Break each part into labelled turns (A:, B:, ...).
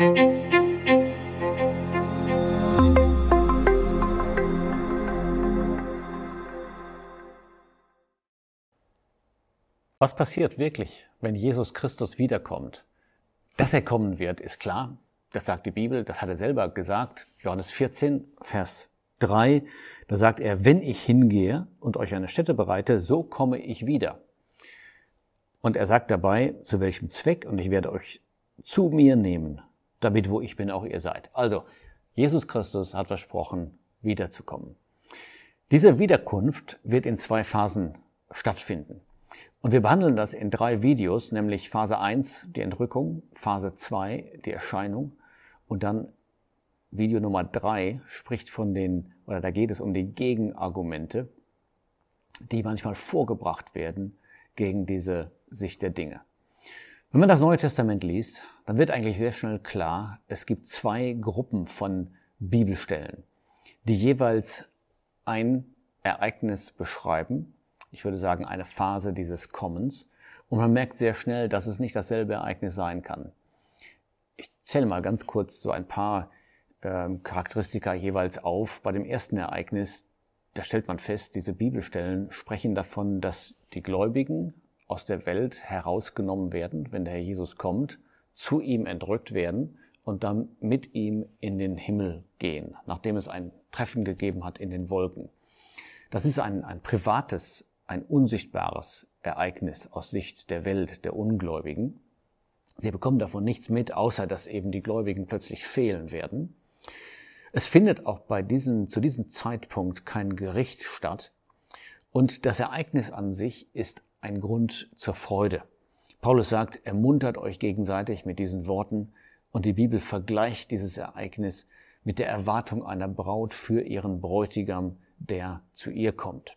A: Was passiert wirklich, wenn Jesus Christus wiederkommt? Dass er kommen wird, ist klar. Das sagt die Bibel, das hat er selber gesagt. Johannes 14, Vers 3, da sagt er, wenn ich hingehe und euch eine Stätte bereite, so komme ich wieder. Und er sagt dabei, zu welchem Zweck, und ich werde euch zu mir nehmen, damit wo ich bin, auch ihr seid. Also, Jesus Christus hat versprochen, wiederzukommen. Diese Wiederkunft wird in zwei Phasen stattfinden. Und wir behandeln das in drei Videos, nämlich Phase 1, die Entrückung, Phase 2, die Erscheinung und dann Video Nummer 3 spricht von den, oder da geht es um die Gegenargumente, die manchmal vorgebracht werden gegen diese Sicht der Dinge. Wenn man das Neue Testament liest, dann wird eigentlich sehr schnell klar, es gibt zwei Gruppen von Bibelstellen, die jeweils ein Ereignis beschreiben ich würde sagen, eine Phase dieses Kommens. Und man merkt sehr schnell, dass es nicht dasselbe Ereignis sein kann. Ich zähle mal ganz kurz so ein paar ähm, Charakteristika jeweils auf. Bei dem ersten Ereignis, da stellt man fest, diese Bibelstellen sprechen davon, dass die Gläubigen aus der Welt herausgenommen werden, wenn der Herr Jesus kommt, zu ihm entrückt werden und dann mit ihm in den Himmel gehen, nachdem es ein Treffen gegeben hat in den Wolken. Das ist ein, ein privates ein unsichtbares Ereignis aus Sicht der Welt der Ungläubigen. Sie bekommen davon nichts mit, außer dass eben die Gläubigen plötzlich fehlen werden. Es findet auch bei diesem, zu diesem Zeitpunkt kein Gericht statt. Und das Ereignis an sich ist ein Grund zur Freude. Paulus sagt, ermuntert euch gegenseitig mit diesen Worten und die Bibel vergleicht dieses Ereignis mit der Erwartung einer Braut für ihren Bräutigam, der zu ihr kommt.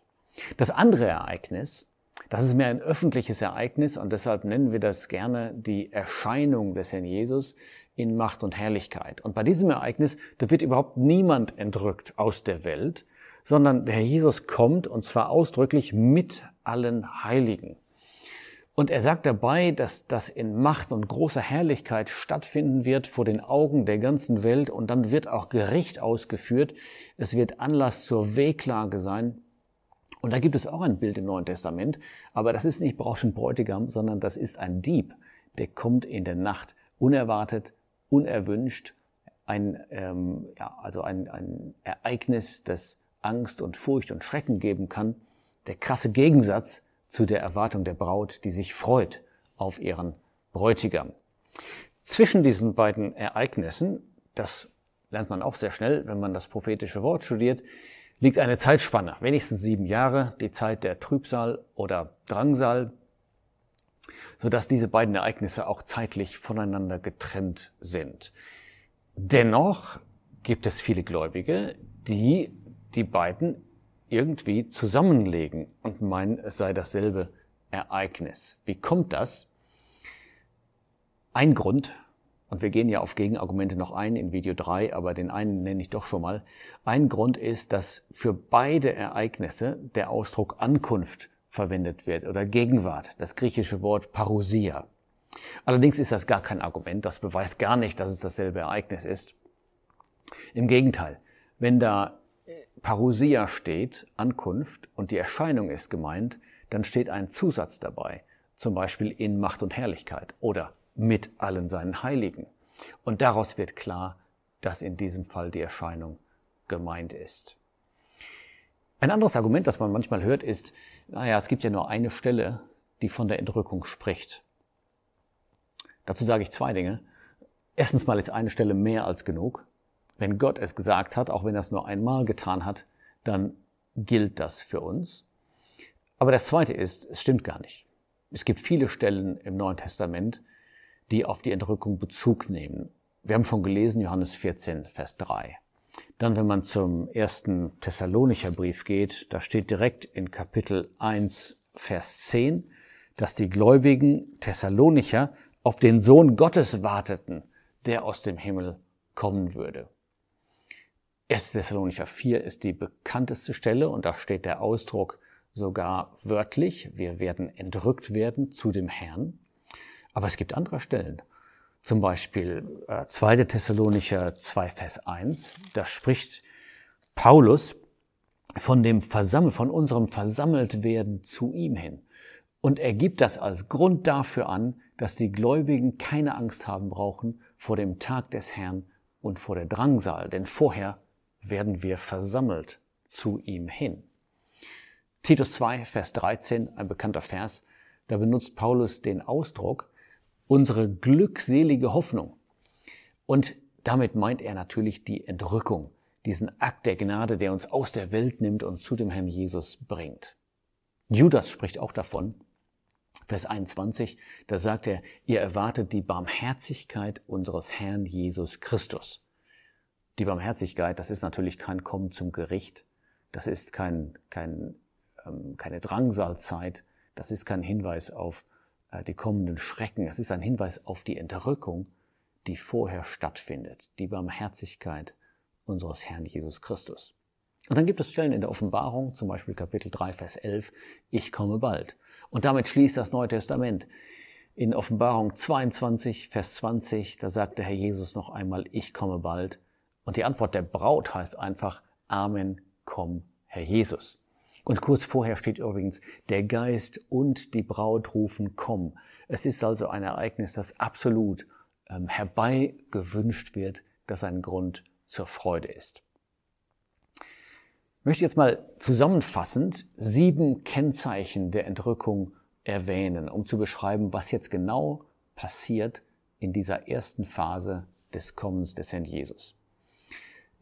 A: Das andere Ereignis, das ist mehr ein öffentliches Ereignis und deshalb nennen wir das gerne die Erscheinung des Herrn Jesus in Macht und Herrlichkeit. Und bei diesem Ereignis, da wird überhaupt niemand entrückt aus der Welt, sondern der Herr Jesus kommt und zwar ausdrücklich mit allen Heiligen. Und er sagt dabei, dass das in Macht und großer Herrlichkeit stattfinden wird vor den Augen der ganzen Welt. Und dann wird auch Gericht ausgeführt. Es wird Anlass zur Wehklage sein. Und da gibt es auch ein Bild im Neuen Testament, aber das ist nicht Brausch und Bräutigam, sondern das ist ein Dieb, der kommt in der Nacht. Unerwartet, unerwünscht, ein, ähm, ja, also ein, ein Ereignis, das Angst und Furcht und Schrecken geben kann, der krasse Gegensatz zu der Erwartung der Braut, die sich freut auf ihren Bräutigam. Zwischen diesen beiden Ereignissen, das lernt man auch sehr schnell, wenn man das prophetische Wort studiert, liegt eine Zeitspanne, wenigstens sieben Jahre, die Zeit der Trübsal oder Drangsal, sodass diese beiden Ereignisse auch zeitlich voneinander getrennt sind. Dennoch gibt es viele Gläubige, die die beiden irgendwie zusammenlegen und meinen, es sei dasselbe Ereignis. Wie kommt das? Ein Grund, und wir gehen ja auf Gegenargumente noch ein in Video 3, aber den einen nenne ich doch schon mal. Ein Grund ist, dass für beide Ereignisse der Ausdruck Ankunft verwendet wird oder Gegenwart, das griechische Wort Parousia. Allerdings ist das gar kein Argument, das beweist gar nicht, dass es dasselbe Ereignis ist. Im Gegenteil, wenn da Parousia steht, Ankunft, und die Erscheinung ist gemeint, dann steht ein Zusatz dabei, zum Beispiel in Macht und Herrlichkeit oder mit allen seinen Heiligen. Und daraus wird klar, dass in diesem Fall die Erscheinung gemeint ist. Ein anderes Argument, das man manchmal hört, ist, naja, es gibt ja nur eine Stelle, die von der Entrückung spricht. Dazu sage ich zwei Dinge. Erstens mal ist eine Stelle mehr als genug. Wenn Gott es gesagt hat, auch wenn er es nur einmal getan hat, dann gilt das für uns. Aber das zweite ist, es stimmt gar nicht. Es gibt viele Stellen im Neuen Testament, die auf die Entrückung Bezug nehmen. Wir haben schon gelesen, Johannes 14, Vers 3. Dann, wenn man zum ersten Thessalonicher Brief geht, da steht direkt in Kapitel 1, Vers 10, dass die gläubigen Thessalonicher auf den Sohn Gottes warteten, der aus dem Himmel kommen würde. 1. Thessalonicher 4 ist die bekannteste Stelle und da steht der Ausdruck sogar wörtlich, wir werden entrückt werden zu dem Herrn. Aber es gibt andere Stellen. Zum Beispiel äh, 2. Thessalonicher 2, Vers 1. Da spricht Paulus von dem Versammel, von unserem Versammeltwerden zu ihm hin. Und er gibt das als Grund dafür an, dass die Gläubigen keine Angst haben brauchen vor dem Tag des Herrn und vor der Drangsal, denn vorher werden wir versammelt zu ihm hin. Titus 2, Vers 13, ein bekannter Vers, da benutzt Paulus den Ausdruck unsere glückselige Hoffnung. Und damit meint er natürlich die Entrückung, diesen Akt der Gnade, der uns aus der Welt nimmt und zu dem Herrn Jesus bringt. Judas spricht auch davon, Vers 21, da sagt er, ihr erwartet die Barmherzigkeit unseres Herrn Jesus Christus. Die Barmherzigkeit, das ist natürlich kein Kommen zum Gericht, das ist kein, kein, ähm, keine Drangsalzeit, das ist kein Hinweis auf äh, die kommenden Schrecken, es ist ein Hinweis auf die Entrückung, die vorher stattfindet, die Barmherzigkeit unseres Herrn Jesus Christus. Und dann gibt es Stellen in der Offenbarung, zum Beispiel Kapitel 3, Vers 11, ich komme bald. Und damit schließt das Neue Testament. In Offenbarung 22, Vers 20, da sagt der Herr Jesus noch einmal, ich komme bald. Und die Antwort der Braut heißt einfach, Amen, komm, Herr Jesus. Und kurz vorher steht übrigens, der Geist und die Braut rufen, komm. Es ist also ein Ereignis, das absolut ähm, herbeigewünscht wird, das ein Grund zur Freude ist. Ich möchte jetzt mal zusammenfassend sieben Kennzeichen der Entrückung erwähnen, um zu beschreiben, was jetzt genau passiert in dieser ersten Phase des Kommens des Herrn Jesus.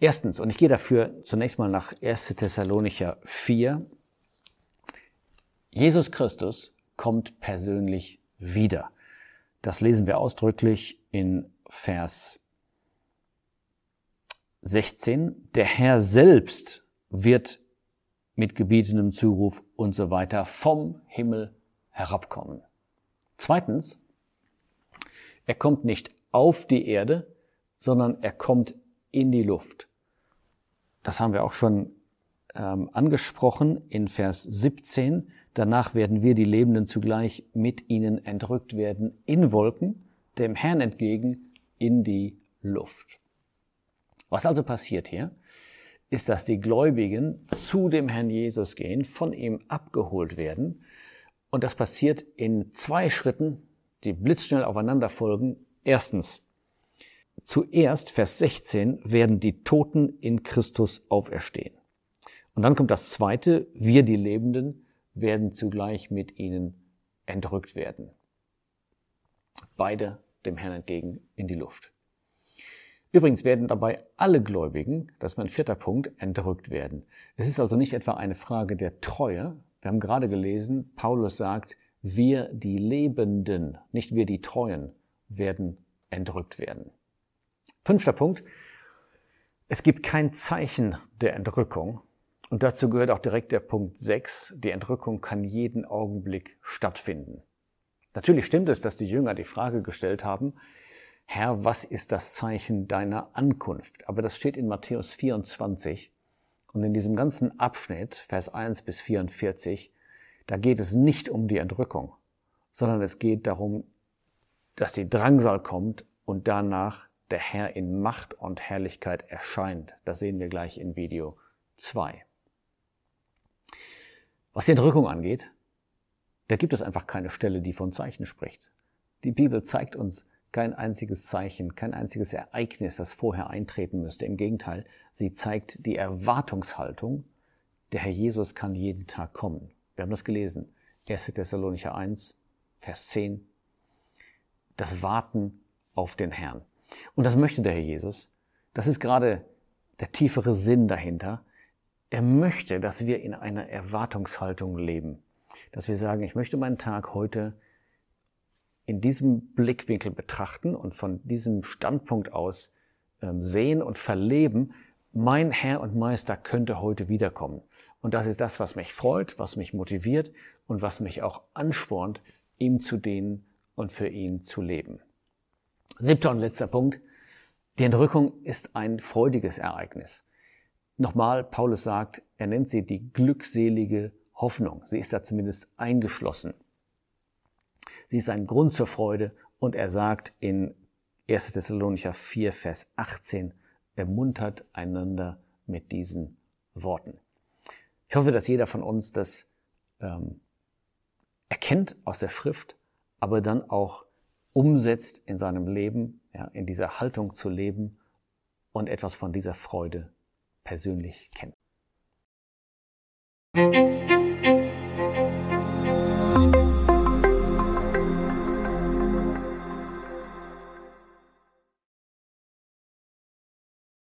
A: Erstens, und ich gehe dafür zunächst mal nach 1. Thessalonicher 4, Jesus Christus kommt persönlich wieder. Das lesen wir ausdrücklich in Vers 16. Der Herr selbst wird mit gebietenem Zuruf und so weiter vom Himmel herabkommen. Zweitens, er kommt nicht auf die Erde, sondern er kommt in die Luft. Das haben wir auch schon ähm, angesprochen in Vers 17. Danach werden wir, die Lebenden, zugleich mit ihnen entrückt werden in Wolken, dem Herrn entgegen, in die Luft. Was also passiert hier? ist, dass die Gläubigen zu dem Herrn Jesus gehen, von ihm abgeholt werden. Und das passiert in zwei Schritten, die blitzschnell aufeinander folgen. Erstens, zuerst, Vers 16, werden die Toten in Christus auferstehen. Und dann kommt das zweite, wir die Lebenden werden zugleich mit ihnen entrückt werden. Beide dem Herrn entgegen in die Luft. Übrigens werden dabei alle Gläubigen, das ist mein vierter Punkt, entrückt werden. Es ist also nicht etwa eine Frage der Treue. Wir haben gerade gelesen, Paulus sagt, wir die Lebenden, nicht wir die Treuen, werden entrückt werden. Fünfter Punkt. Es gibt kein Zeichen der Entrückung. Und dazu gehört auch direkt der Punkt 6. Die Entrückung kann jeden Augenblick stattfinden. Natürlich stimmt es, dass die Jünger die Frage gestellt haben, Herr, was ist das Zeichen deiner Ankunft? Aber das steht in Matthäus 24 und in diesem ganzen Abschnitt, Vers 1 bis 44, da geht es nicht um die Entrückung, sondern es geht darum, dass die Drangsal kommt und danach der Herr in Macht und Herrlichkeit erscheint. Das sehen wir gleich in Video 2. Was die Entrückung angeht, da gibt es einfach keine Stelle, die von Zeichen spricht. Die Bibel zeigt uns kein einziges Zeichen, kein einziges Ereignis, das vorher eintreten müsste. Im Gegenteil, sie zeigt die Erwartungshaltung, der Herr Jesus kann jeden Tag kommen. Wir haben das gelesen. 1. Thessalonicher 1, Vers 10. Das Warten auf den Herrn. Und das möchte der Herr Jesus. Das ist gerade der tiefere Sinn dahinter. Er möchte, dass wir in einer Erwartungshaltung leben. Dass wir sagen, ich möchte meinen Tag heute in diesem Blickwinkel betrachten und von diesem Standpunkt aus ähm, sehen und verleben, mein Herr und Meister könnte heute wiederkommen. Und das ist das, was mich freut, was mich motiviert und was mich auch anspornt, ihm zu dienen und für ihn zu leben. Siebter und letzter Punkt. Die Entrückung ist ein freudiges Ereignis. Nochmal, Paulus sagt, er nennt sie die glückselige Hoffnung. Sie ist da zumindest eingeschlossen. Sie ist ein Grund zur Freude und er sagt in 1. Thessalonicher 4, Vers 18 ermuntert einander mit diesen Worten. Ich hoffe, dass jeder von uns das ähm, erkennt aus der Schrift, aber dann auch umsetzt in seinem Leben, ja, in dieser Haltung zu leben und etwas von dieser Freude persönlich kennt.